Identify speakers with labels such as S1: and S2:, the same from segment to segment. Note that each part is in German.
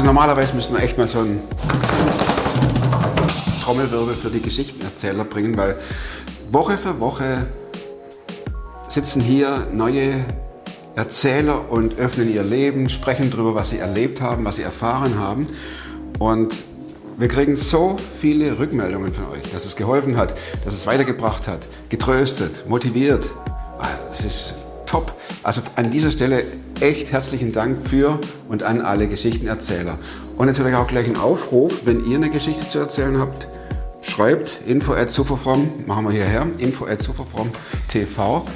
S1: Also normalerweise müssten wir echt mal so einen Trommelwirbel für die Geschichtenerzähler bringen, weil Woche für Woche sitzen hier neue Erzähler und öffnen ihr Leben, sprechen darüber, was sie erlebt haben, was sie erfahren haben. Und wir kriegen so viele Rückmeldungen von euch, dass es geholfen hat, dass es weitergebracht hat, getröstet, motiviert. Es ist top. Also an dieser Stelle echt herzlichen Dank für und an alle Geschichtenerzähler. Und natürlich auch gleich ein Aufruf, wenn ihr eine Geschichte zu erzählen habt, schreibt info at machen wir hierher, info at TV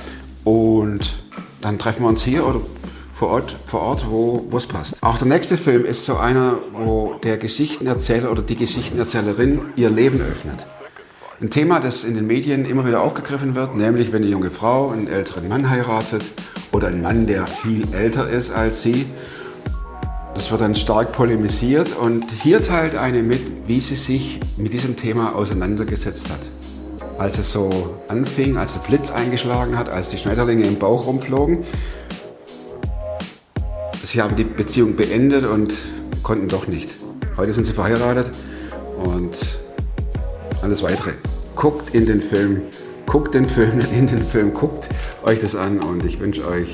S1: und dann treffen wir uns hier oder vor Ort, vor Ort wo es passt. Auch der nächste Film ist so einer, wo der Geschichtenerzähler oder die Geschichtenerzählerin ihr Leben öffnet. Ein Thema, das in den Medien immer wieder aufgegriffen wird, nämlich wenn eine junge Frau einen älteren Mann heiratet oder ein Mann, der viel älter ist als sie. Das wird dann stark polemisiert und hier teilt eine mit, wie sie sich mit diesem Thema auseinandergesetzt hat. Als es so anfing, als der Blitz eingeschlagen hat, als die Schmetterlinge im Bauch rumflogen. Sie haben die Beziehung beendet und konnten doch nicht. Heute sind sie verheiratet und alles weitere. Guckt in den Film, guckt den Film, in den Film, guckt euch das an und ich wünsche euch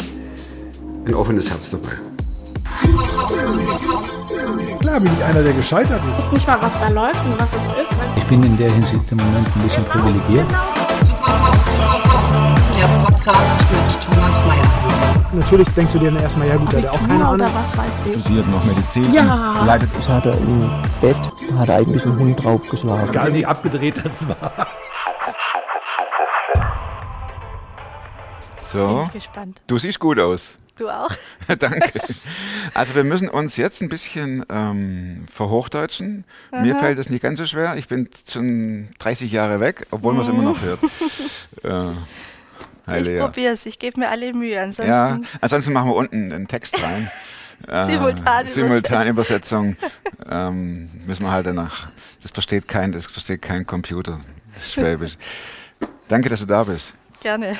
S1: ein offenes Herz dabei.
S2: Klar bin ich einer, der gescheitert ist.
S3: Ich weiß nicht mal, was da läuft und was es ist.
S4: Ich bin in der Hinsicht im Moment ein bisschen privilegiert.
S5: Der Podcast mit Thomas Mayer.
S2: Natürlich denkst du dir dann erstmal, ja gut, der hat auch keine Ahnung.
S3: Was weiß ich.
S6: Studiert noch Medizin.
S3: Ja.
S6: Leidet
S7: Das hat er im Bett, da hat er eigentlich einen Hund draufgeschlagen.
S2: Egal wie abgedreht das war.
S6: so.
S3: Bin ich gespannt.
S6: Du siehst gut aus.
S3: Du auch?
S6: Danke. Also wir müssen uns jetzt ein bisschen ähm, verhochdeutschen. Mir fällt es nicht ganz so schwer. Ich bin schon 30 Jahre weg, obwohl man es immer noch hört. äh, Hi
S3: ich
S6: Lea.
S3: probier's. Ich gebe mir alle Mühe. Ansonsten
S6: Ja, ansonsten machen wir unten einen Text rein. Äh,
S3: Simultan
S6: Simultanübersetzung. ähm, müssen wir halt danach. Das versteht kein, das versteht kein Computer. Das ist Schwäbisch. Danke, dass du da bist.
S3: gerne.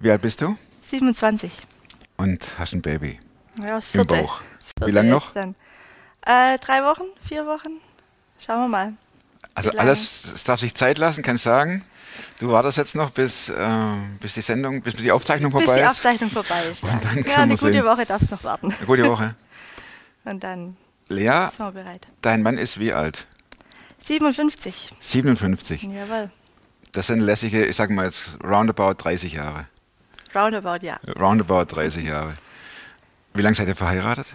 S6: Wie alt bist du?
S3: 27.
S6: Und hast ein Baby.
S3: Ja, das
S6: Im
S3: vierte.
S6: Bauch.
S3: Das vierte
S6: Wie lang
S3: jetzt
S6: noch?
S3: Äh, drei Wochen? Vier Wochen? Schauen wir mal.
S6: Also alles, es darf sich Zeit lassen, kann ich sagen. Du wartest jetzt noch, bis, äh, bis die Sendung, bis die Aufzeichnung
S3: Bis
S6: vorbei
S3: die
S6: ist.
S3: Aufzeichnung vorbei ist. Ja, ja eine gute
S6: sehen.
S3: Woche darfst noch warten.
S6: Eine gute Woche.
S3: Und dann
S6: Lea,
S3: sind wir bereit.
S6: dein Mann ist wie alt?
S3: 57.
S6: 57.
S3: Jawohl.
S6: Das sind lässige, ich sag mal jetzt, roundabout 30 Jahre.
S3: Roundabout, ja.
S6: Roundabout 30 Jahre. Wie lange seid ihr verheiratet?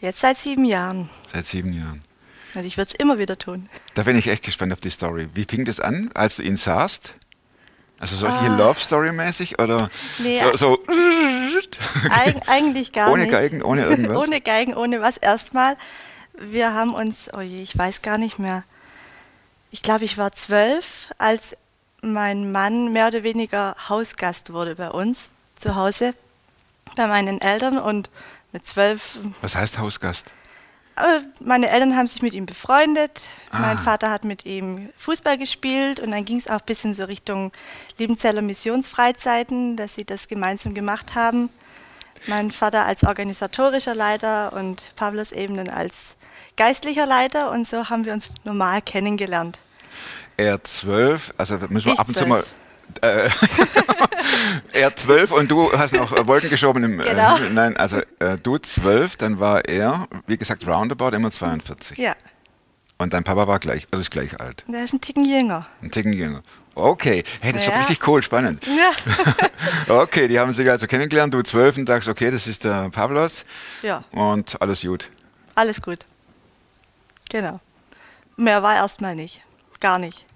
S3: Jetzt seit sieben Jahren.
S6: Seit sieben Jahren.
S3: Und ich würde es immer wieder tun.
S6: Da bin ich echt gespannt auf die Story. Wie fing das an, als du ihn sahst? Also solche
S3: Ah.
S6: Love Story mäßig oder
S3: Nee,
S6: so, so
S3: Eig eigentlich gar
S6: ohne
S3: nicht.
S6: Geigen, ohne irgendwas?
S3: ohne Geigen, ohne was. Erstmal, wir haben uns, oh je, ich weiß gar nicht mehr. Ich glaube, ich war zwölf, als mein Mann mehr oder weniger Hausgast wurde bei uns zu Hause, bei meinen Eltern. Und mit zwölf
S6: Was heißt Hausgast?
S3: Meine Eltern haben sich mit ihm befreundet. Mein
S6: Ah.
S3: Vater hat mit ihm Fußball gespielt und dann ging es auch ein bisschen so Richtung Liebenzeller Missionsfreizeiten, dass sie das gemeinsam gemacht haben. Mein Vater als organisatorischer Leiter und Pavlos eben dann als geistlicher Leiter und so haben wir uns normal kennengelernt.
S6: Er zwölf, also da müssen wir
S3: Ich
S6: ab und zu mal. Äh, er zwölf und du hast noch äh, Wolken geschoben im.
S3: Genau.
S6: Äh, nein, also äh, du zwölf, dann war er, wie gesagt, roundabout immer 42.
S3: Ja,
S6: Und dein Papa war gleich, also ist gleich alt.
S3: der ist ein Ticken jünger.
S6: Ein Ticken jünger. Okay, hey, das wird
S3: Ja.
S6: richtig cool, spannend.
S3: Ja,
S6: Okay, die haben sich also kennengelernt, du zwölf und sagst, okay, das ist der Pavlos
S3: ja
S6: und alles gut.
S3: alles gut. Genau. Mehr war erstmal nicht. Gar nicht.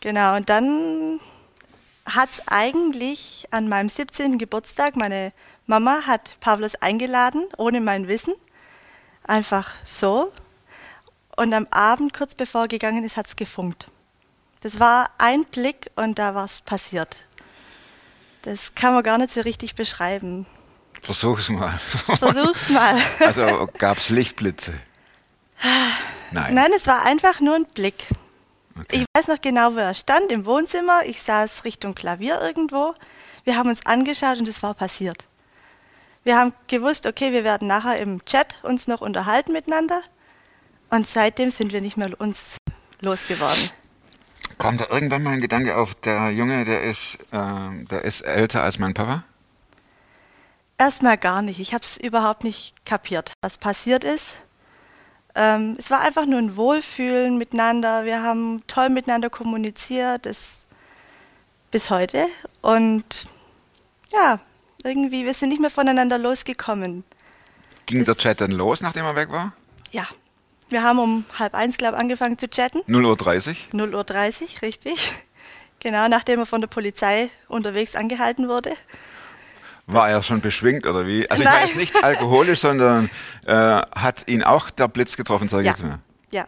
S3: Genau, und dann hat es eigentlich an meinem 17. Geburtstag, meine Mama hat Pavlos eingeladen, ohne mein Wissen. Einfach so. Und am Abend, kurz bevor er gegangen ist, hat es gefunkt. Das war ein Blick und da war es passiert. Das kann man gar nicht so richtig beschreiben.
S6: Versuch's mal.
S3: Versuch's mal.
S6: also gab's Lichtblitze? Nein.
S3: Nein, es war einfach nur ein Blick.
S6: Okay.
S3: Ich weiß noch genau, wo er stand, im Wohnzimmer. Ich saß Richtung Klavier irgendwo. Wir haben uns angeschaut und es war passiert. Wir haben gewusst, okay, wir werden nachher im Chat uns noch unterhalten miteinander. Und seitdem sind wir nicht mehr uns losgeworden.
S6: Kam da irgendwann mal ein Gedanke auf, der Junge, der ist, ähm, der ist älter als mein Papa?
S3: Erstmal gar nicht. Ich habe es überhaupt nicht kapiert, was passiert ist. Ähm, es war einfach nur ein Wohlfühlen miteinander. Wir haben toll miteinander kommuniziert, das bis heute. Und ja, irgendwie, wir sind nicht mehr voneinander losgekommen.
S6: Ging der
S3: Das-
S6: Chat dann los, nachdem er weg war?
S3: Ja, wir haben um halb eins, glaube ich, angefangen zu chatten.
S6: 0.30 Uhr?
S3: 0.30 Uhr, 30, richtig. Genau, nachdem er von der Polizei unterwegs angehalten wurde.
S6: War er schon beschwingt oder wie? Also ich
S3: Nein.
S6: meine jetzt nicht alkoholisch, sondern äh, hat ihn auch der Blitz getroffen, sag ich
S3: Ja.
S6: jetzt mal.
S3: Ja,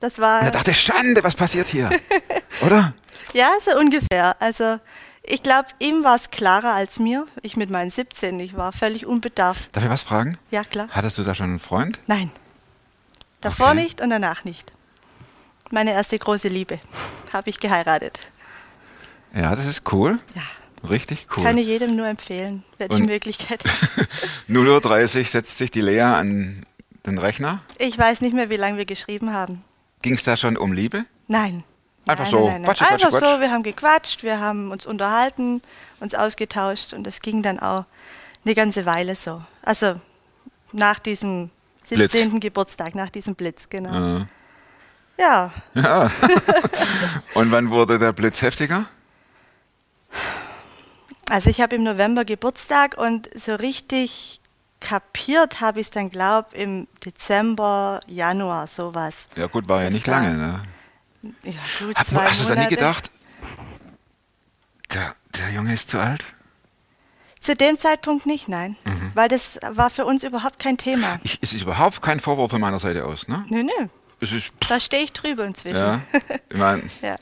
S3: das war.
S6: Und er dachte, Schande, was passiert hier? oder?
S3: Ja, so ungefähr. Also ich glaube, ihm war es klarer als mir. Ich mit meinen 17, ich war völlig unbedarft.
S6: Darf ich was fragen?
S3: Ja, klar.
S6: Hattest du da schon einen Freund?
S3: Nein. Davor
S6: Okay.
S3: nicht und danach nicht. Meine erste große Liebe. Habe ich geheiratet.
S6: Ja, das ist cool.
S3: Ja.
S6: Richtig cool.
S3: Kann ich jedem nur empfehlen, wer die Möglichkeit hat.
S6: 0.30 Uhr setzt sich die Lea an den Rechner.
S3: Ich weiß nicht mehr, wie lange wir geschrieben haben.
S6: Ging es da schon um Liebe?
S3: Nein.
S6: Einfach
S3: nein,
S6: so.
S3: Nein, nein.
S6: Quatsch, Quatsch,
S3: Einfach
S6: Quatsch.
S3: so, wir haben gequatscht, wir haben uns unterhalten, uns ausgetauscht und das ging dann auch eine ganze Weile so. Also nach diesem
S6: Blitz.
S3: 17. Geburtstag, nach diesem Blitz, genau.
S6: Ja.
S3: Ja,
S6: Ja. Und wann wurde der Blitz heftiger?
S3: Also ich habe im November Geburtstag und so richtig kapiert habe ich es dann, glaube im Dezember, Januar, sowas.
S6: Ja gut, war ja nicht
S3: war-
S6: lange. Ne?
S3: Ja, gut,
S6: Hat,
S3: zwei
S6: hast du da nie gedacht, der, der Junge ist zu alt?
S3: Zu dem Zeitpunkt nicht, nein.
S6: Mhm.
S3: Weil das war für uns überhaupt kein Thema.
S6: Ich, es ist überhaupt kein Vorwurf von meiner Seite aus. Ne?
S3: Nö, nö.
S6: Es ist,
S3: Da stehe ich drüber inzwischen.
S6: ja, ich meine,
S3: ja.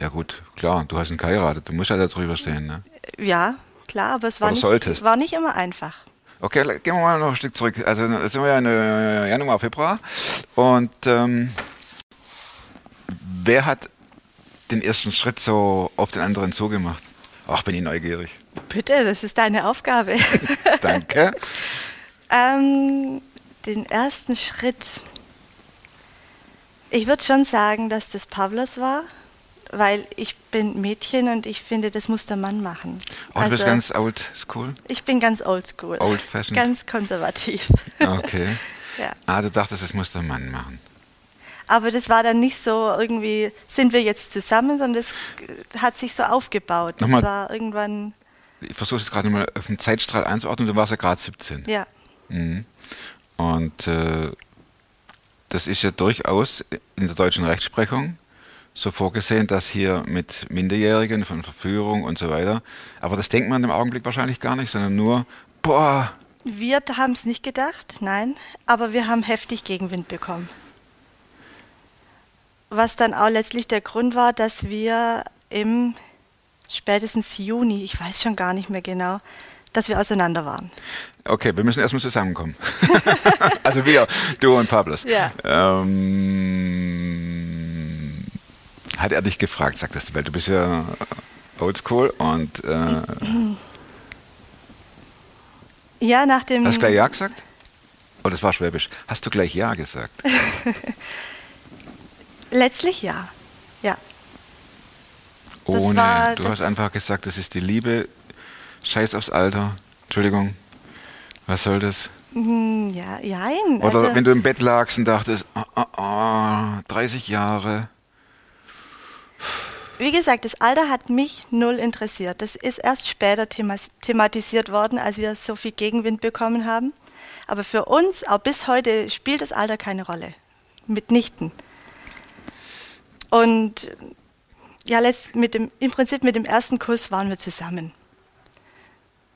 S6: ja gut, klar, du hast ihn geheiratet, du musst ja da drüber stehen. Ne?
S3: Ja, klar, aber es war
S6: Oder
S3: nicht, war nicht immer einfach.
S6: Okay, gehen wir mal noch ein Stück zurück. Also sind wir ja in äh, Januar, Februar. Und ähm, wer hat den ersten Schritt so auf den anderen zugemacht? Ach, bin ich neugierig.
S3: Bitte, das ist deine Aufgabe.
S6: Danke.
S3: ähm, den ersten Schritt. Ich würde schon sagen, dass das Pavlos war, weil ich bin Mädchen und ich finde, das muss der Mann machen.
S6: Oh, du bist
S3: Also,
S6: ganz old school?
S3: ich bin ganz oldschool.
S6: Old-fashioned?
S3: Ganz konservativ.
S6: Okay.
S3: ja.
S6: Ah, du dachtest, das muss der Mann machen.
S3: Aber das war dann nicht so irgendwie, sind wir jetzt zusammen, sondern es hat sich so aufgebaut. Das
S6: Nochmal.
S3: war irgendwann,
S6: Ich versuche es gerade mal auf den Zeitstrahl einzuordnen. Du warst ja gerade 17.
S3: ja,
S6: Mhm. Und äh, das ist ja durchaus in der deutschen Rechtsprechung so vorgesehen, dass hier mit Minderjährigen von Verführung und so weiter, aber das denkt man im Augenblick wahrscheinlich gar nicht, sondern nur, boah,
S3: wir haben es nicht gedacht, nein, aber wir haben heftig Gegenwind bekommen. Was dann auch letztlich der Grund war, dass wir im spätestens Juni, ich weiß schon gar nicht mehr genau, dass wir auseinander waren.
S6: okay, wir müssen erstmal zusammenkommen. also wir, du und Pablos.
S3: Ja.
S6: Ähm, hat er dich gefragt, sagtest du, weil du bist ja oldschool und äh,
S3: Ja, nach dem.
S6: hast du gleich Ja gesagt? Oh, das war Schwäbisch. Hast du gleich Ja gesagt?
S3: Letztlich ja. Ja. Das
S6: Ohne.
S3: war-
S6: du hast einfach gesagt, das ist die Liebe. Scheiß aufs Alter. Entschuldigung. Was soll das?
S3: Hm, Ja, jein.
S6: Oder
S3: also,
S6: wenn du im Bett lagst und dachtest, ah, ah, ah, 30 Jahre.
S3: Wie gesagt, das Alter hat mich null interessiert. Das ist erst später thematisiert worden, als wir so viel Gegenwind bekommen haben. Aber für uns, auch bis heute, spielt das Alter keine Rolle. Mitnichten. Und ja, mit dem, im Prinzip mit dem ersten Kuss waren wir zusammen.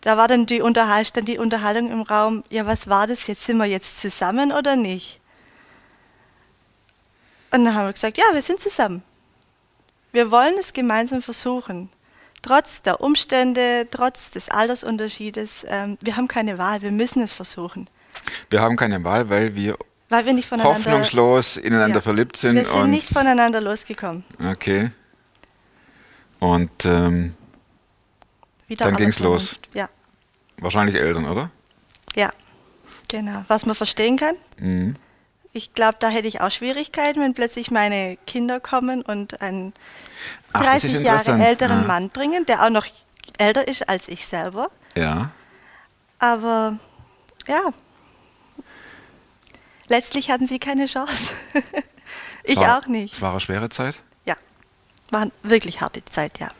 S3: Da war dann die, Unterhal stand die Unterhaltung im Raum, ja, was war das jetzt? Sind wir jetzt zusammen oder nicht? Und dann haben wir gesagt, ja, wir sind zusammen. Wir wollen es gemeinsam versuchen. Trotz der Umstände, trotz des Altersunterschiedes. Ähm, wir haben keine Wahl, wir müssen es versuchen.
S6: Wir haben keine Wahl, weil wir
S3: Weil wir nicht voneinander.
S6: hoffnungslos ineinander
S3: Ja.
S6: verliebt sind.
S3: Wir sind nicht voneinander losgekommen.
S6: Okay. Und ähm,
S3: Wieder
S6: Dann
S3: aller
S6: ging's los.
S3: Ja,
S6: wahrscheinlich Eltern, oder?
S3: ja, genau. Was man verstehen kann.
S6: Mhm.
S3: Ich glaube, da hätte ich auch Schwierigkeiten, wenn plötzlich meine Kinder kommen und einen
S6: Ach, das ist
S3: 30 Jahre älteren
S6: Ja.
S3: Mann bringen, der auch noch älter ist als ich selber.
S6: Ja.
S3: Aber ja, letztlich hatten sie keine Chance. ich
S6: war,
S3: auch nicht.
S6: Es war eine schwere Zeit.
S3: Ja, war eine wirklich harte Zeit, ja.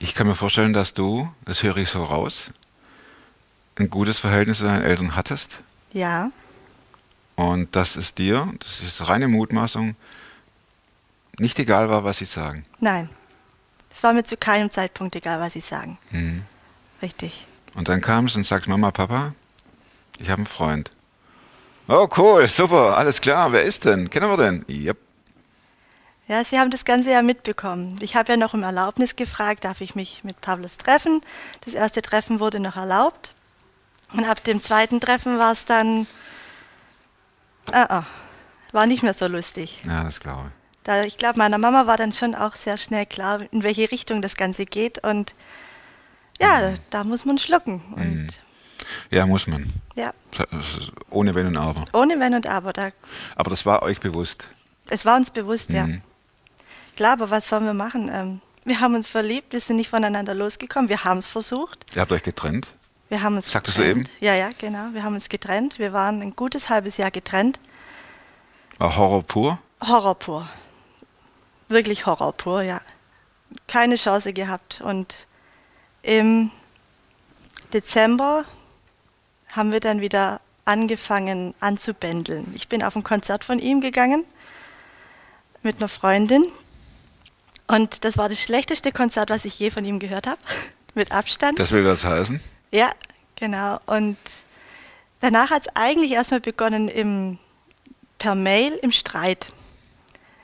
S6: Ich kann mir vorstellen, dass du, das höre ich so raus, ein gutes Verhältnis zu deinen Eltern hattest
S3: Ja,
S6: und dass es dir, das ist reine Mutmaßung, nicht egal war, was sie sagen.
S3: nein. Es war mir zu keinem Zeitpunkt egal, was sie sagen.
S6: Mhm.
S3: Richtig.
S6: Und dann kam es und sagt, Mama, Papa, ich habe einen Freund. Oh, cool, super, alles klar. Wer ist denn? Kennen wir den? Yep.
S3: Ja, Sie haben das Ganze ja mitbekommen. Ich habe ja noch um Erlaubnis gefragt, darf ich mich mit Pavlos treffen? Das erste Treffen wurde noch erlaubt. Und ab dem zweiten Treffen war es dann, ah, ah, war nicht mehr so lustig.
S6: Ja, das glaube ich.
S3: Da, ich glaube, meiner Mama war dann schon auch sehr schnell klar, in welche Richtung das Ganze geht. Und ja, da muss man schlucken. Und
S6: Ja, muss man.
S3: ja,
S6: Ohne Wenn und Aber.
S3: ohne Wenn und Aber. Da,
S6: Aber das war euch bewusst.
S3: es war uns bewusst, ja.
S6: Mhm.
S3: Klar, aber was sollen wir machen? Ähm, wir haben uns verliebt, wir sind nicht voneinander losgekommen, wir haben es versucht.
S6: Ihr habt euch getrennt.
S3: Wir haben uns
S6: Sagtest du
S3: getrennt.
S6: eben?
S3: Ja, ja, genau. Wir haben uns getrennt. Wir waren ein gutes halbes Jahr getrennt.
S6: War Horror pur.
S3: Horror pur. Wirklich Horror pur, ja. Keine Chance gehabt. Und im Dezember haben wir dann wieder angefangen anzubändeln. Ich bin auf ein Konzert von ihm gegangen mit einer Freundin. Und das war das schlechteste Konzert, was ich je von ihm gehört habe. Mit Abstand.
S6: Das will was heißen.
S3: Ja, genau. Und danach hat es eigentlich erstmal begonnen im, per Mail im Streit.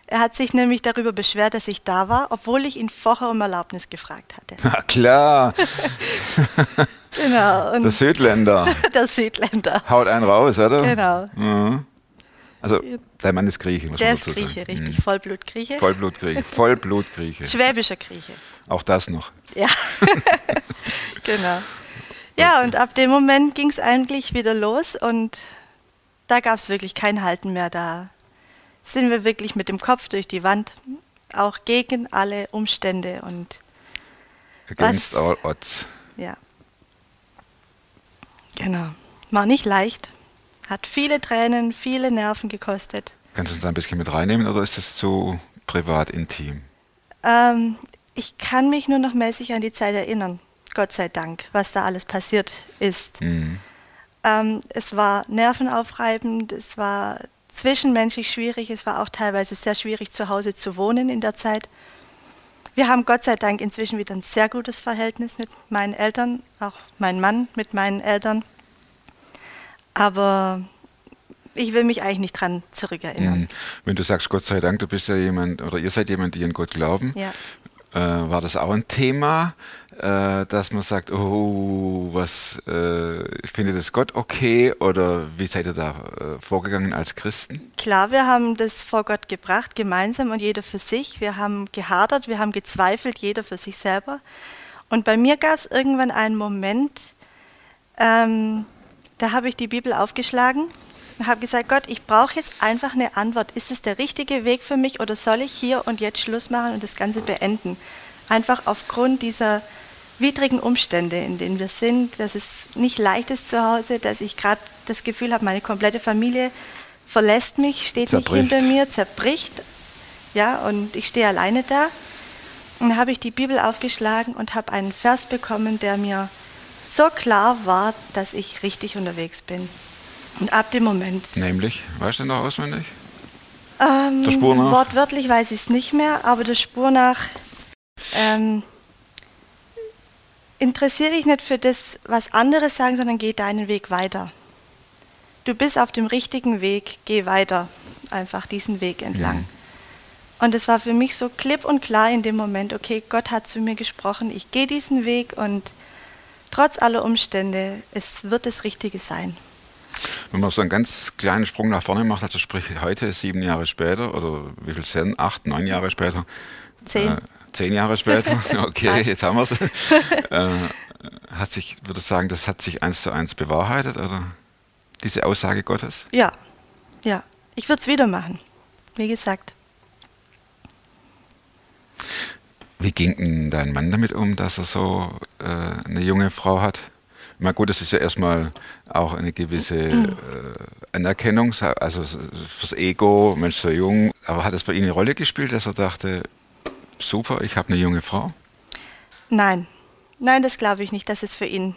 S3: Er hat sich nämlich darüber beschwert, dass ich da war, obwohl ich ihn vorher um Erlaubnis gefragt hatte.
S6: Na klar,
S3: Genau. Und
S6: der Südländer.
S3: der Südländer.
S6: Haut einen raus, oder?
S3: Genau.
S6: Mhm. Also, dein Mann ist Grieche, muss
S3: Der
S6: man
S3: ist
S6: dazu
S3: Grieche,
S6: sagen.
S3: richtig.
S6: Mhm.
S3: Vollblutgrieche.
S6: Vollblutgrieche. Vollblutgrieche.
S3: Schwäbischer Grieche.
S6: Auch das noch.
S3: Ja, genau. Ja, und ab dem Moment ging es eigentlich wieder los und da gab es wirklich kein Halten mehr. Da sind wir wirklich mit dem Kopf durch die Wand, auch gegen alle Umstände und
S6: Against
S3: Was?
S6: all odds.
S3: ja. Genau. War nicht leicht, hat viele Tränen, viele Nerven gekostet.
S6: Kannst du uns da ein bisschen mit reinnehmen oder ist das zu privat, intim?
S3: Ähm, ich kann mich nur noch mäßig an die Zeit erinnern, Gott sei Dank, was da alles passiert ist.
S6: Mhm.
S3: Ähm, es war nervenaufreibend, es war zwischenmenschlich schwierig, es war auch teilweise sehr schwierig zu Hause zu wohnen in der Zeit. Wir haben Gott sei Dank inzwischen wieder ein sehr gutes Verhältnis mit meinen Eltern, auch mein Mann mit meinen Eltern. Aber ich will mich eigentlich nicht dran zurückerinnern.
S6: Mhm. Wenn du sagst, Gott sei Dank, du bist ja jemand, oder ihr seid jemand, die an Gott glauben,
S3: Ja.
S6: Äh, war das auch ein Thema, äh, dass man sagt, oh, was, äh, findet das Gott okay? Oder wie seid ihr da äh, vorgegangen als Christen?
S3: Klar, wir haben das vor Gott gebracht, gemeinsam und jeder für sich. Wir haben gehadert, wir haben gezweifelt, jeder für sich selber. Und bei mir gab es irgendwann einen Moment, ähm, da habe ich die Bibel aufgeschlagen und habe gesagt, Gott, ich brauche jetzt einfach eine Antwort. Ist es der richtige Weg für mich oder soll ich hier und jetzt Schluss machen und das Ganze beenden? Einfach aufgrund dieser widrigen Umstände, in denen wir sind, dass es nicht leicht ist zu Hause, dass ich gerade das Gefühl habe, meine komplette Familie verlässt mich, steht
S6: Zerbricht.
S3: nicht hinter mir, zerbricht. Ja, und ich stehe alleine da. Und dann habe ich die Bibel aufgeschlagen und habe einen Vers bekommen, der mir so klar war, dass ich richtig unterwegs bin. Und ab dem Moment,
S6: Nämlich, weißt du noch auswendig?
S3: ähm,
S6: Der Spur nach?
S3: wortwörtlich weiß ich es nicht mehr, aber der Spur nach, ähm, interessiere dich nicht für das, was andere sagen, sondern geh deinen Weg weiter. Du bist auf dem richtigen Weg, geh weiter, einfach diesen Weg entlang.
S6: Mhm.
S3: Und es war für mich so klipp und klar in dem Moment, okay, Gott hat zu mir gesprochen, ich gehe diesen Weg und trotz aller Umstände, es wird das Richtige sein.
S6: Wenn man so einen ganz kleinen Sprung nach vorne macht, also sprich heute, sieben Jahre später, oder wie viel sind, acht, neun Jahre später?
S3: Zehn.
S6: Äh, zehn Jahre später, okay, jetzt haben wir es. äh, hat sich, würde ich sagen, das hat sich eins zu eins bewahrheitet, oder? Diese Aussage Gottes?
S3: Ja, ja. ich würde es wieder machen. Wie gesagt.
S6: Wie ging denn dein Mann damit um, dass er so äh, eine junge Frau hat? Na gut, das ist ja erstmal auch eine gewisse äh, Anerkennung, also fürs Ego, Mensch, so jung. Aber hat es bei Ihnen eine Rolle gespielt, dass er dachte, super, ich habe eine junge Frau?
S3: Nein, nein, das glaube ich nicht, dass es für ihn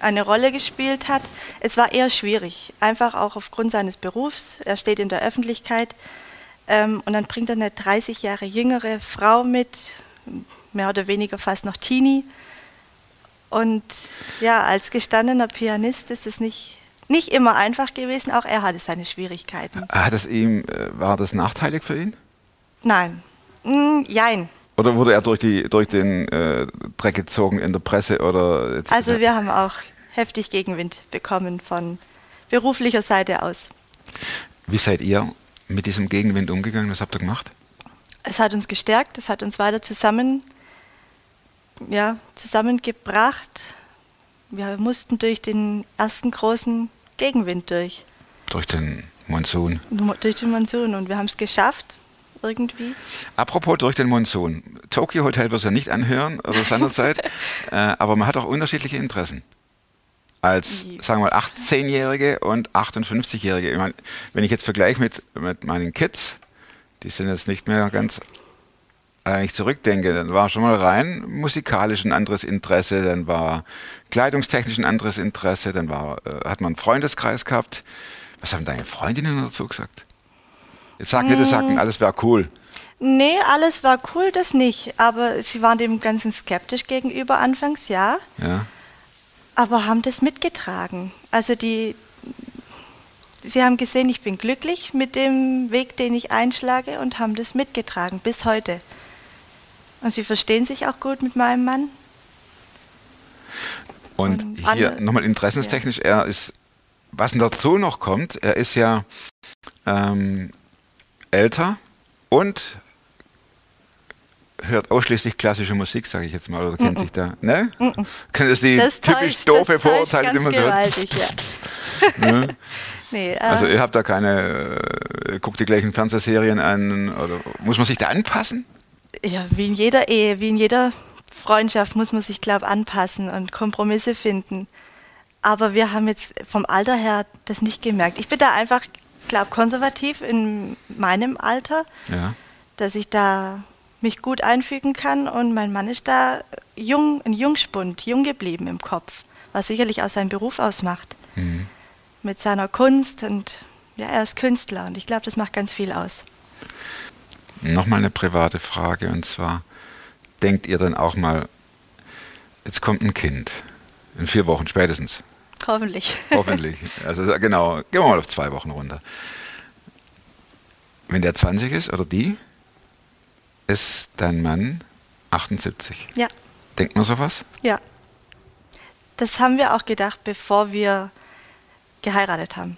S3: eine Rolle gespielt hat. Es war eher schwierig, einfach auch aufgrund seines Berufs. Er steht in der Öffentlichkeit ähm, und dann bringt er eine 30 Jahre jüngere Frau mit, mehr oder weniger fast noch Teenie. Und ja, als gestandener Pianist ist es nicht, nicht immer einfach gewesen. Auch er hatte seine Schwierigkeiten.
S6: Hat es ihm, äh, war das nachteilig für ihn?
S3: Nein. Mm, jein.
S6: Oder wurde er durch, die, durch den äh, Dreck gezogen in der Presse? Oder
S3: also wir haben auch heftig Gegenwind bekommen von beruflicher Seite aus.
S6: Wie seid ihr mit diesem Gegenwind umgegangen? Was habt ihr gemacht?
S3: Es hat uns gestärkt, es hat uns weiter zusammen ja, zusammengebracht. Wir mussten durch den ersten großen Gegenwind durch.
S6: Durch den Monsun.
S3: Durch den Monsun und wir haben es geschafft, irgendwie.
S6: Apropos durch den Monsun. Tokyo Hotel wird es ja nicht anhören oder seinerzeit, äh, aber man hat auch unterschiedliche Interessen. Als, sagen wir mal, 18-Jährige und 58-Jährige. Ich mein, wenn ich jetzt vergleiche mit, mit meinen Kids, die sind jetzt nicht mehr ganz eigentlich zurückdenke, dann war schon mal rein musikalisch ein anderes Interesse, dann war kleidungstechnisch ein anderes Interesse, dann war, äh, hat man einen Freundeskreis gehabt. Was haben deine Freundinnen dazu gesagt? Jetzt sag nicht, das sagten, alles wäre cool.
S3: Nee, alles war cool, das nicht. Aber sie waren dem Ganzen skeptisch gegenüber anfangs, ja.
S6: Ja.
S3: Aber haben das mitgetragen. Also die, sie haben gesehen, ich bin glücklich mit dem Weg, den ich einschlage und haben das mitgetragen bis heute. Und Sie verstehen sich auch gut mit meinem Mann?
S6: Und, und hier nochmal interessenstechnisch, ja. er ist, was dazu noch kommt, er ist ja ähm, älter und hört ausschließlich klassische Musik, sage ich jetzt mal, oder kennt mm -mm. sich da, ne? Mm das die das typisch täuscht, doofe Vorurteile, die man so hat? Ja. ne? nee, äh, also ihr habt da keine, äh, guckt die gleichen Fernsehserien an, oder muss man sich da anpassen?
S3: Ja, wie in jeder Ehe, wie in jeder Freundschaft muss man sich, glaube ich, anpassen und Kompromisse finden. Aber wir haben jetzt vom Alter her das nicht gemerkt. Ich bin da einfach, glaube konservativ in meinem Alter,
S6: ja.
S3: dass ich da mich gut einfügen kann und mein Mann ist da jung, ein Jungspund, jung geblieben im Kopf, was sicherlich auch seinen Beruf ausmacht. Mhm. Mit seiner Kunst und ja, er ist Künstler und ich glaube, das macht ganz viel aus.
S6: Nochmal eine private Frage und zwar, denkt ihr dann auch mal, jetzt kommt ein Kind, in vier Wochen spätestens.
S3: Hoffentlich.
S6: Hoffentlich. Also genau, gehen wir mal auf zwei Wochen runter. Wenn der 20 ist oder die, ist dein Mann 78.
S3: Ja.
S6: Denkt man sowas?
S3: Ja. Das haben wir auch gedacht, bevor wir geheiratet haben.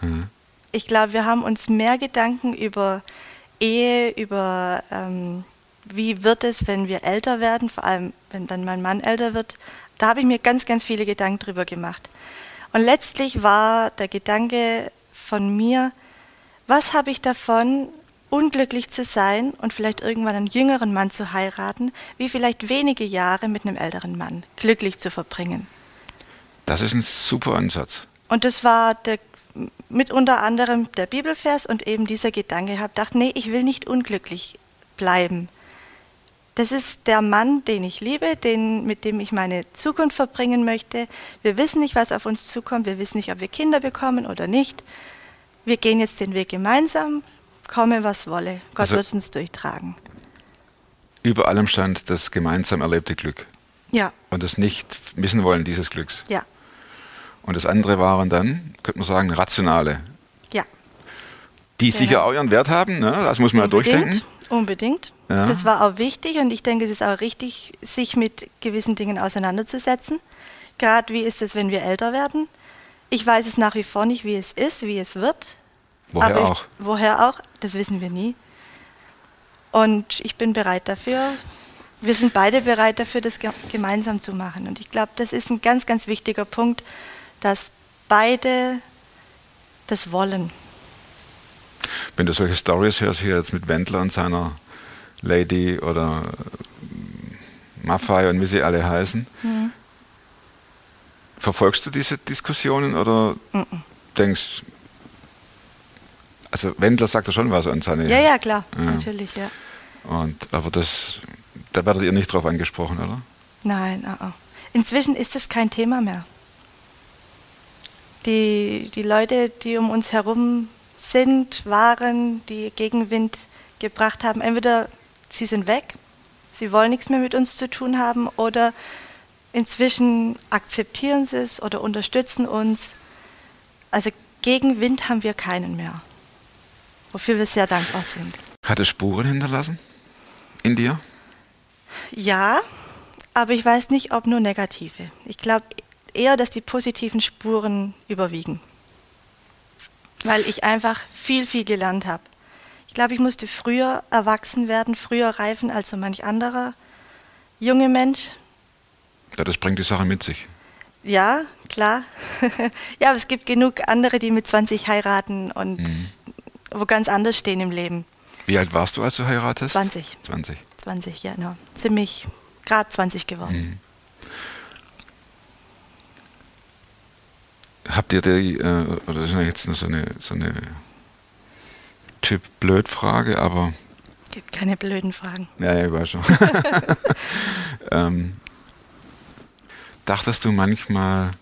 S3: Mhm. Ich glaube, wir haben uns mehr Gedanken über Ehe, über ähm, wie wird es, wenn wir älter werden, vor allem wenn dann mein Mann älter wird. Da habe ich mir ganz, ganz viele Gedanken drüber gemacht. Und letztlich war der Gedanke von mir, was habe ich davon, unglücklich zu sein und vielleicht irgendwann einen jüngeren Mann zu heiraten, wie vielleicht wenige Jahre mit einem älteren Mann glücklich zu verbringen.
S6: Das ist ein super Ansatz.
S3: Und das war der mit unter anderem der Bibelvers und eben dieser Gedanke habe, dachte, nee, ich will nicht unglücklich bleiben. Das ist der Mann, den ich liebe, den, mit dem ich meine Zukunft verbringen möchte. Wir wissen nicht, was auf uns zukommt. Wir wissen nicht, ob wir Kinder bekommen oder nicht. Wir gehen jetzt den Weg gemeinsam, komme was wolle. Gott also wird uns durchtragen.
S6: Über allem stand das gemeinsam erlebte Glück.
S3: Ja.
S6: Und das nicht missen wollen dieses Glücks.
S3: Ja.
S6: Und das andere waren dann, könnte man sagen, rationale.
S3: Ja.
S6: Die genau. sicher auch ihren Wert haben, ne? das muss man Unbedingt. ja durchdenken.
S3: Unbedingt. Ja. Das war auch wichtig und ich denke, es ist auch richtig, sich mit gewissen Dingen auseinanderzusetzen. Gerade wie ist es, wenn wir älter werden? Ich weiß es nach wie vor nicht, wie es ist, wie es wird.
S6: Woher auch? Ich,
S3: woher auch? Das wissen wir nie. Und ich bin bereit dafür. Wir sind beide bereit dafür, das gemeinsam zu machen. Und ich glaube, das ist ein ganz, ganz wichtiger Punkt, dass beide das wollen.
S6: Wenn du solche Stories hörst, hier jetzt mit Wendler und seiner Lady oder Maffei und wie sie alle heißen,
S3: Mhm.
S6: verfolgst du diese Diskussionen oder denkst, also Wendler sagt ja schon was an seine,
S3: Ja, ja, klar,
S6: Ja.
S3: natürlich, ja.
S6: und, aber das, da werdet ihr nicht drauf angesprochen, oder?
S3: Nein, ah, ah. inzwischen ist es kein Thema mehr. Die, die Leute, die um uns herum sind, waren, die Gegenwind gebracht haben, entweder sie sind weg, sie wollen nichts mehr mit uns zu tun haben oder inzwischen akzeptieren sie es oder unterstützen uns. Also Gegenwind haben wir keinen mehr, wofür wir sehr dankbar sind.
S6: Hat es Spuren hinterlassen in dir?
S3: Ja, aber ich weiß nicht, ob nur negative. Ich glaube eher, dass die positiven Spuren überwiegen. Weil ich einfach viel, viel gelernt habe. Ich glaube, ich musste früher erwachsen werden, früher reifen als so manch anderer junge Mensch.
S6: Ja, das bringt die Sache mit sich.
S3: Ja, klar. ja, aber es gibt genug andere, die mit 20 heiraten und wo ganz anders stehen im Leben.
S6: Wie alt warst du, als du heiratest?
S3: 20.
S6: 20.
S3: 20, ja, genau. Ziemlich gerade 20 geworden.
S6: Habt ihr die, äh, oder das ist jetzt nur so eine, so eine Typ-Blöd-Frage, aber
S3: Gibt keine blöden Fragen.
S6: Ja, ja, ich weiß schon. ähm, dachtest du manchmal,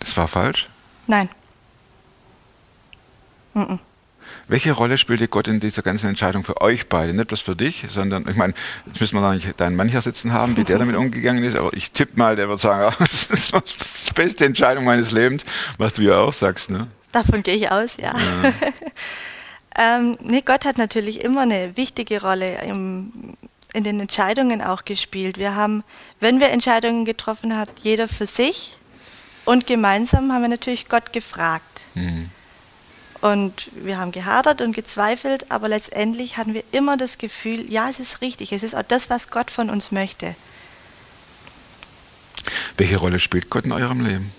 S6: es war falsch?
S3: Nein. Mhm.
S6: Welche Rolle spielte Gott in dieser ganzen Entscheidung für euch beide? Nicht bloß für dich, sondern, ich meine, jetzt müssen wir da nicht deinen Mann hier sitzen haben, wie der damit umgegangen ist, aber ich tippe mal, der wird sagen, ah, das ist die beste Entscheidung meines Lebens, was du ja auch sagst, ne?
S3: Davon gehe ich aus, ja. ähm, nee, Gott hat natürlich immer eine wichtige Rolle im, in den Entscheidungen auch gespielt. Wir haben, wenn wir Entscheidungen getroffen haben, jeder für sich und gemeinsam haben wir natürlich Gott gefragt. Und wir haben gehadert und gezweifelt, aber letztendlich hatten wir immer das Gefühl, ja, es ist richtig, es ist auch das, was Gott von uns möchte.
S6: Welche Rolle spielt Gott in eurem Leben?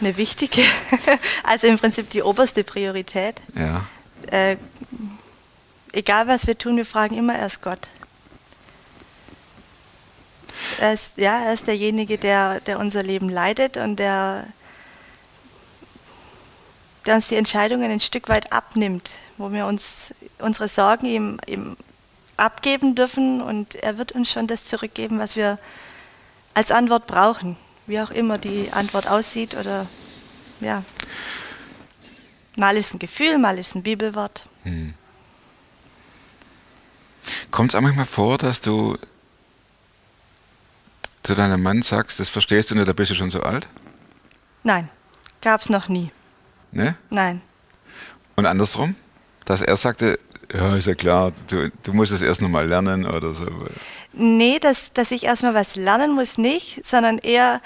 S3: Eine wichtige, also im Prinzip die oberste Priorität.
S6: Ja.
S3: äh, egal was wir tun, wir fragen immer erst Gott. Er ist, ja, er ist derjenige, der, der unser Leben leitet und der, der uns die Entscheidungen ein Stück weit abnimmt, wo wir uns unsere Sorgen ihm, ihm abgeben dürfen und er wird uns schon das zurückgeben, was wir als Antwort brauchen, wie auch immer die Antwort aussieht oder ja. Mal ist ein Gefühl, mal ist ein Bibelwort.
S6: Kommt es auch manchmal vor, dass du zu deinem Mann sagst, das verstehst du nicht, da bist du schon so alt?
S3: Nein, gab's noch nie.
S6: Ne?
S3: Nein.
S6: Und andersrum, dass er sagte, ja, ist ja klar, du, du musst es erst nochmal lernen oder so.
S3: Nee, dass, dass ich erstmal was lernen muss, nicht, sondern eher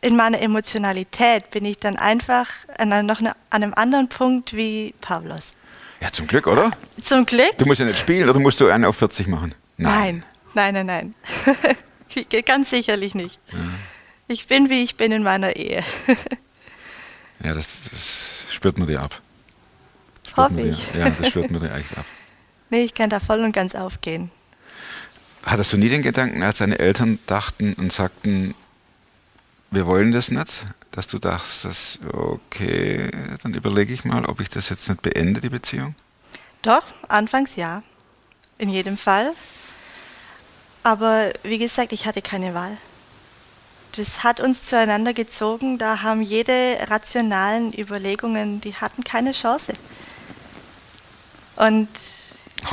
S3: in meiner Emotionalität bin ich dann einfach an, einem- noch an einem anderen Punkt wie Pavlos.
S6: Ja, zum Glück, oder?
S3: Zum Glück?
S6: Du musst ja nicht spielen oder musst du einen auf 40 machen?
S3: Nein, nein, nein, nein. Ganz sicherlich nicht. Ich bin, wie ich bin in meiner Ehe.
S6: Ja, das, das spürt man dir ab. Spürt
S3: Hoffe
S6: dir-
S3: ich.
S6: Ja, das spürt man dir echt ab.
S3: nee, ich kann da voll und ganz aufgehen.
S6: Hattest du nie den Gedanken, als deine Eltern dachten und sagten, wir wollen das nicht, dass du dachtest, okay, dann überlege ich mal, ob ich das jetzt nicht beende, die Beziehung?
S3: Doch, anfangs ja. In jedem Fall. Aber wie gesagt, ich hatte keine Wahl. Das hat uns zueinander gezogen. Da haben jede rationalen Überlegungen, die hatten keine Chance. Und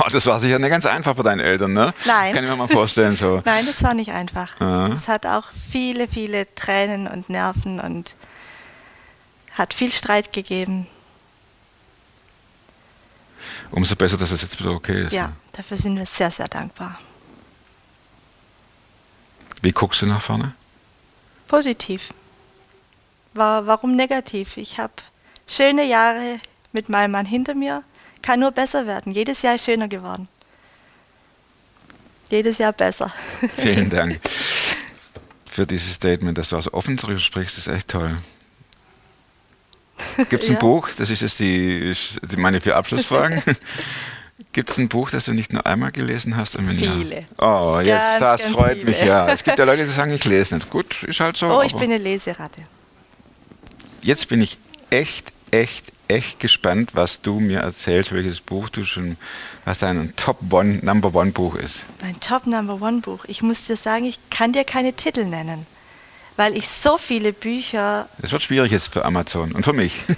S6: Oh, das war sicher nicht ganz einfach für deine Eltern, ne?
S3: Nein.
S6: Kann ich mir mal vorstellen, so.
S3: nein, das war nicht einfach.
S6: Ja.
S3: Es hat auch viele, viele Tränen und Nerven und hat viel Streit gegeben.
S6: Umso besser, dass es jetzt wieder okay ist.
S3: Ja,
S6: Ne?
S3: dafür sind wir sehr, sehr dankbar.
S6: Wie guckst du nach vorne?
S3: Positiv. War, warum negativ? Ich habe schöne Jahre mit meinem Mann hinter mir. Kann nur besser werden. Jedes Jahr ist schöner geworden. Jedes Jahr besser.
S6: Vielen Dank für dieses Statement, dass du also offen darüber sprichst, ist echt toll. Gibt es ein
S3: Ja.
S6: Buch, das ist jetzt die, die meine vier Abschlussfragen. Gibt es ein Buch, das du nicht nur einmal gelesen hast? Und
S3: Viele.
S6: Ja? Oh, jetzt,
S3: Ganz,
S6: das
S3: ganz
S6: freut
S3: viele.
S6: mich ja. Es gibt ja Leute, die sagen, ich lese nicht. Gut, ist halt so.
S3: Oh, ich bin eine Leseratte.
S6: jetzt bin ich echt, echt, echt gespannt, was du mir erzählst, welches Buch du schon, was dein Top One, Number One Buch ist.
S3: Mein Top Number One Buch. Ich muss dir sagen, ich kann dir keine Titel nennen, weil ich so viele Bücher,
S6: Das wird schwierig jetzt für Amazon und für mich.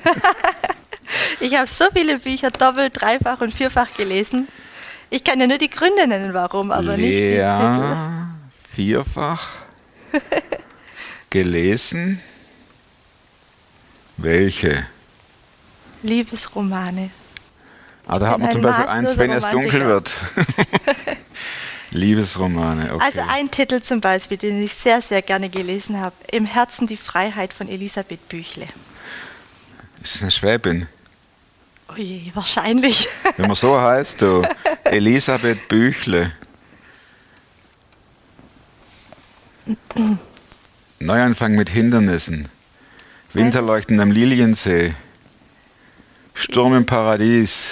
S3: ich habe so viele Bücher doppelt, dreifach und vierfach gelesen. Ich kann dir nur die Gründe nennen, warum, aber nicht die Titel.
S6: Lea, vierfach gelesen. Welche?
S3: Liebesromane.
S6: Ah, da hat man zum Beispiel eins, wenn es dunkel wird. Liebesromane, okay.
S3: Also ein Titel zum Beispiel, den ich sehr, sehr gerne gelesen habe. Im Herzen die Freiheit von Elisabeth Büchle.
S6: ist das eine Schwäbin?
S3: Oh je, wahrscheinlich.
S6: Wenn man so heißt, du. Elisabeth Büchle. Neuanfang mit Hindernissen. Winterleuchten am Liliensee. Sturm im Paradies.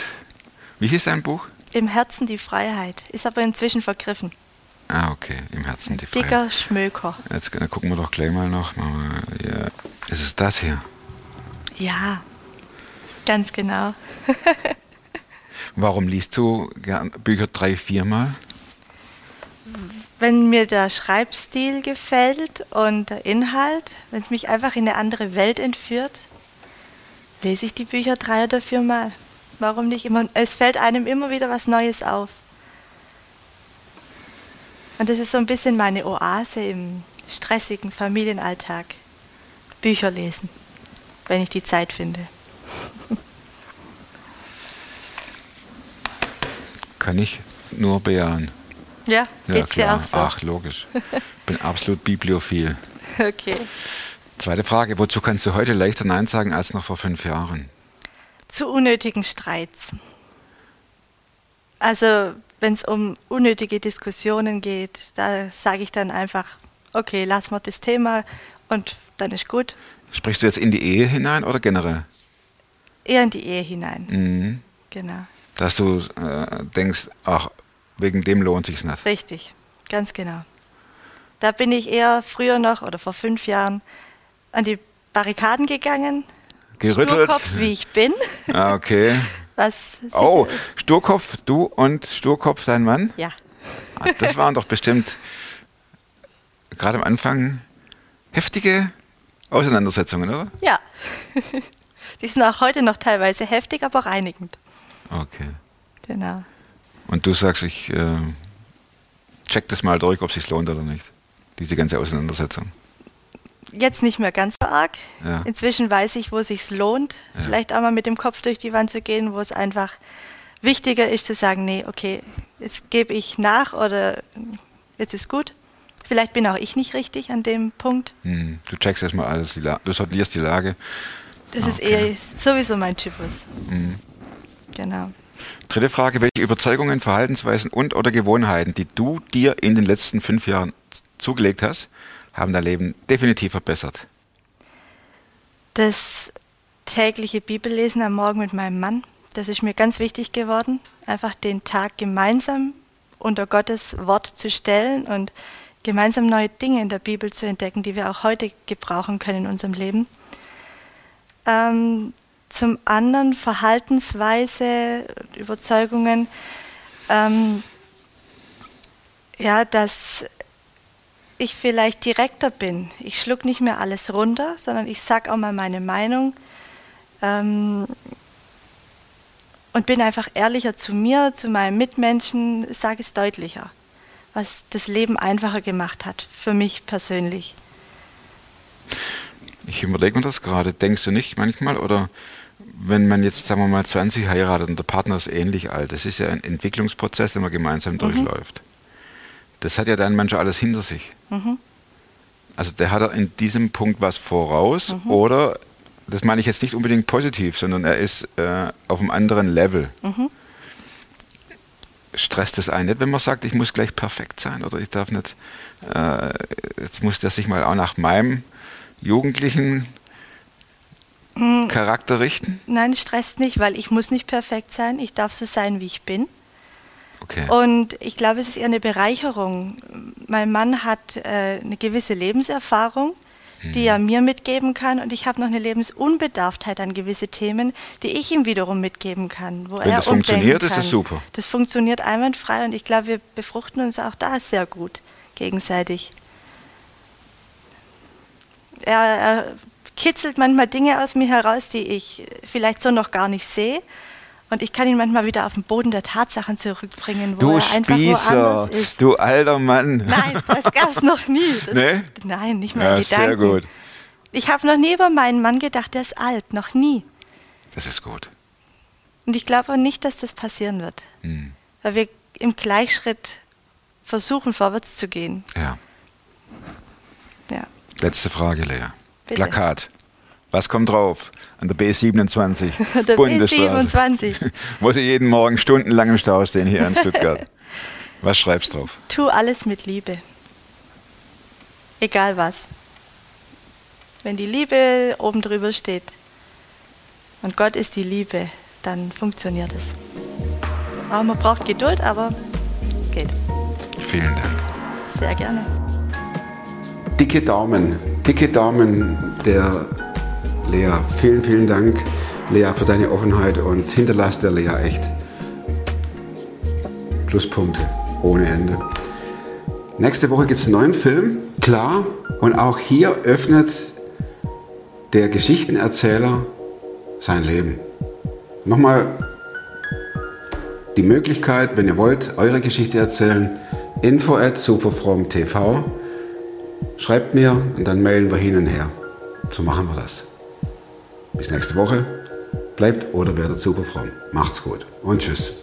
S6: Wie hieß dein Buch?
S3: Im Herzen die Freiheit. Ist aber inzwischen vergriffen.
S6: Ah, okay. Im Herzen die Freiheit.
S3: Dicker Schmöker.
S6: Jetzt gucken wir doch gleich mal noch. Ja. Ist es das hier?
S3: Ja, ganz genau.
S6: Warum liest du Bücher drei, viermal?
S3: Wenn mir der Schreibstil gefällt und der Inhalt, wenn es mich einfach in eine andere Welt entführt, lese ich die Bücher drei oder viermal. Warum nicht immer? Es fällt einem immer wieder was Neues auf. Und das ist so ein bisschen meine Oase im stressigen Familienalltag. Bücher lesen, wenn ich die Zeit finde.
S6: Kann ich nur bejahen.
S3: Ja,
S6: Ja, klar.
S3: so?
S6: Ach, logisch. Bin absolut bibliophil.
S3: Okay.
S6: Zweite Frage, wozu kannst du heute leichter Nein sagen als noch vor fünf Jahren?
S3: zu unnötigen Streits. Also wenn es um unnötige Diskussionen geht, da sage ich dann einfach, okay, lass mal das Thema und dann ist gut.
S6: Sprichst du jetzt in die Ehe hinein oder generell?
S3: Eher in die Ehe hinein.
S6: Mhm.
S3: Genau.
S6: Dass du äh, denkst, ach, wegen dem lohnt sich's nicht.
S3: Richtig, ganz genau. Da bin ich eher früher noch oder vor fünf Jahren an die Barrikaden gegangen.
S6: Gerüttelt.
S3: Sturkopf, wie ich bin.
S6: Ah, okay.
S3: Was
S6: Oh, Sturkopf, du und Sturkopf, dein Mann?
S3: Ja,
S6: Ah, Das waren doch bestimmt gerade am Anfang heftige Auseinandersetzungen, oder?
S3: ja. Die sind auch heute noch teilweise heftig, aber auch einigend.
S6: Okay.
S3: Genau.
S6: Und du sagst, ich äh, check das mal durch, ob es sich lohnt oder nicht. Diese ganze Auseinandersetzung.
S3: Jetzt nicht mehr ganz so arg.
S6: Ja.
S3: Inzwischen weiß ich, wo es sich lohnt, vielleicht auch mal mit dem Kopf durch die Wand zu gehen, wo es einfach wichtiger ist zu sagen, nee, okay, jetzt gebe ich nach oder jetzt ist gut. Vielleicht bin auch ich nicht richtig an dem Punkt.
S6: Hm, du checkst erstmal alles, du sortierst die Lage.
S3: Das ist
S6: Okay.
S3: Eher sowieso mein Typus. Genau.
S6: Dritte Frage, welche Überzeugungen, Verhaltensweisen und oder Gewohnheiten, die du dir in den letzten fünf Jahren zugelegt hast, haben dein Leben definitiv verbessert?
S3: Das tägliche Bibellesen am Morgen mit meinem Mann, das ist mir ganz wichtig geworden. Einfach den Tag gemeinsam unter Gottes Wort zu stellen und gemeinsam neue Dinge in der Bibel zu entdecken, die wir auch heute gebrauchen können in unserem Leben. Ähm, zum anderen Verhaltensweise, Überzeugungen, ähm, ja, dass ich vielleicht direkter bin. Ich schluck nicht mehr alles runter, sondern ich sag auch mal meine Meinung ähm, und bin einfach ehrlicher zu mir, zu meinen Mitmenschen, sage es deutlicher, was das Leben einfacher gemacht hat, für mich persönlich.
S6: Ich überlege mir das gerade. Denkst du nicht manchmal oder wenn man jetzt, sagen wir mal, 20 heiratet und der Partner ist ähnlich alt, das ist ja ein Entwicklungsprozess, den man gemeinsam durchläuft. Das hat ja dann manchmal alles hinter sich. Also der hat in diesem Punkt was voraus oder, das meine ich jetzt nicht unbedingt positiv, sondern er ist äh, auf einem anderen Level. Stresst es einen nicht, wenn man sagt, ich muss gleich perfekt sein oder ich darf nicht, äh, jetzt muss der sich mal auch nach meinem jugendlichen Charakter richten?
S3: Nein, es stresst nicht, weil ich muss nicht perfekt sein. Ich darf so sein, wie ich bin.
S6: Okay.
S3: Und ich glaube, es ist eher eine Bereicherung. Mein Mann hat äh, eine gewisse Lebenserfahrung, die
S6: Mhm.
S3: er mir mitgeben kann. Und ich habe noch eine Lebensunbedarftheit an gewisse Themen, die ich ihm wiederum mitgeben kann. Wo
S6: Wenn
S3: er
S6: das funktioniert,
S3: umdenken
S6: ist das
S3: kann.
S6: super.
S3: Das funktioniert einwandfrei und ich glaube, wir befruchten uns auch da sehr gut gegenseitig. Er, er kitzelt manchmal Dinge aus mir heraus, die ich vielleicht so noch gar nicht sehe. Und ich kann ihn manchmal wieder auf den Boden der Tatsachen zurückbringen, wo
S6: Du
S3: er einfach
S6: Spießer,
S3: woanders ist.
S6: du alter Mann.
S3: Nein, das gab es noch nie. Das,
S6: Nee?
S3: Nein, nicht mal
S6: Ja,
S3: Gedanken.
S6: sehr gut.
S3: Ich habe noch nie über meinen Mann gedacht, der ist alt, noch nie.
S6: Das ist gut.
S3: Und ich glaube auch nicht, dass das passieren wird.
S6: Hm.
S3: Weil wir im Gleichschritt versuchen, vorwärts zu gehen.
S6: Ja.
S3: Ja.
S6: Letzte Frage, Lea.
S3: Bitte.
S6: Plakat. Was kommt drauf? An der B27.
S3: Der
S6: Bundesstraße.
S3: B27.
S6: Wo sie jeden Morgen stundenlang im Stau stehen hier in Stuttgart. Was schreibst du drauf?
S3: Tu alles mit Liebe. Egal was. Wenn die Liebe oben drüber steht und Gott ist die Liebe, dann funktioniert es. Aber man braucht Geduld, aber es geht.
S6: Vielen Dank.
S3: Sehr gerne.
S1: Dicke Daumen, dicke Daumen der Lea. Vielen, vielen Dank, Lea, für deine Offenheit und hinterlass der Lea echt Pluspunkte ohne Ende. Nächste Woche gibt es einen neuen Film, klar. Und auch hier öffnet der Geschichtenerzähler sein Leben. Nochmal die Möglichkeit, wenn ihr wollt, eure Geschichte erzählen. Info at superfromtv. Schreibt mir und dann mailen wir hin und her. So machen wir das. Bis nächste Woche. Bleibt oder werdet super fromm. Macht's gut und tschüss.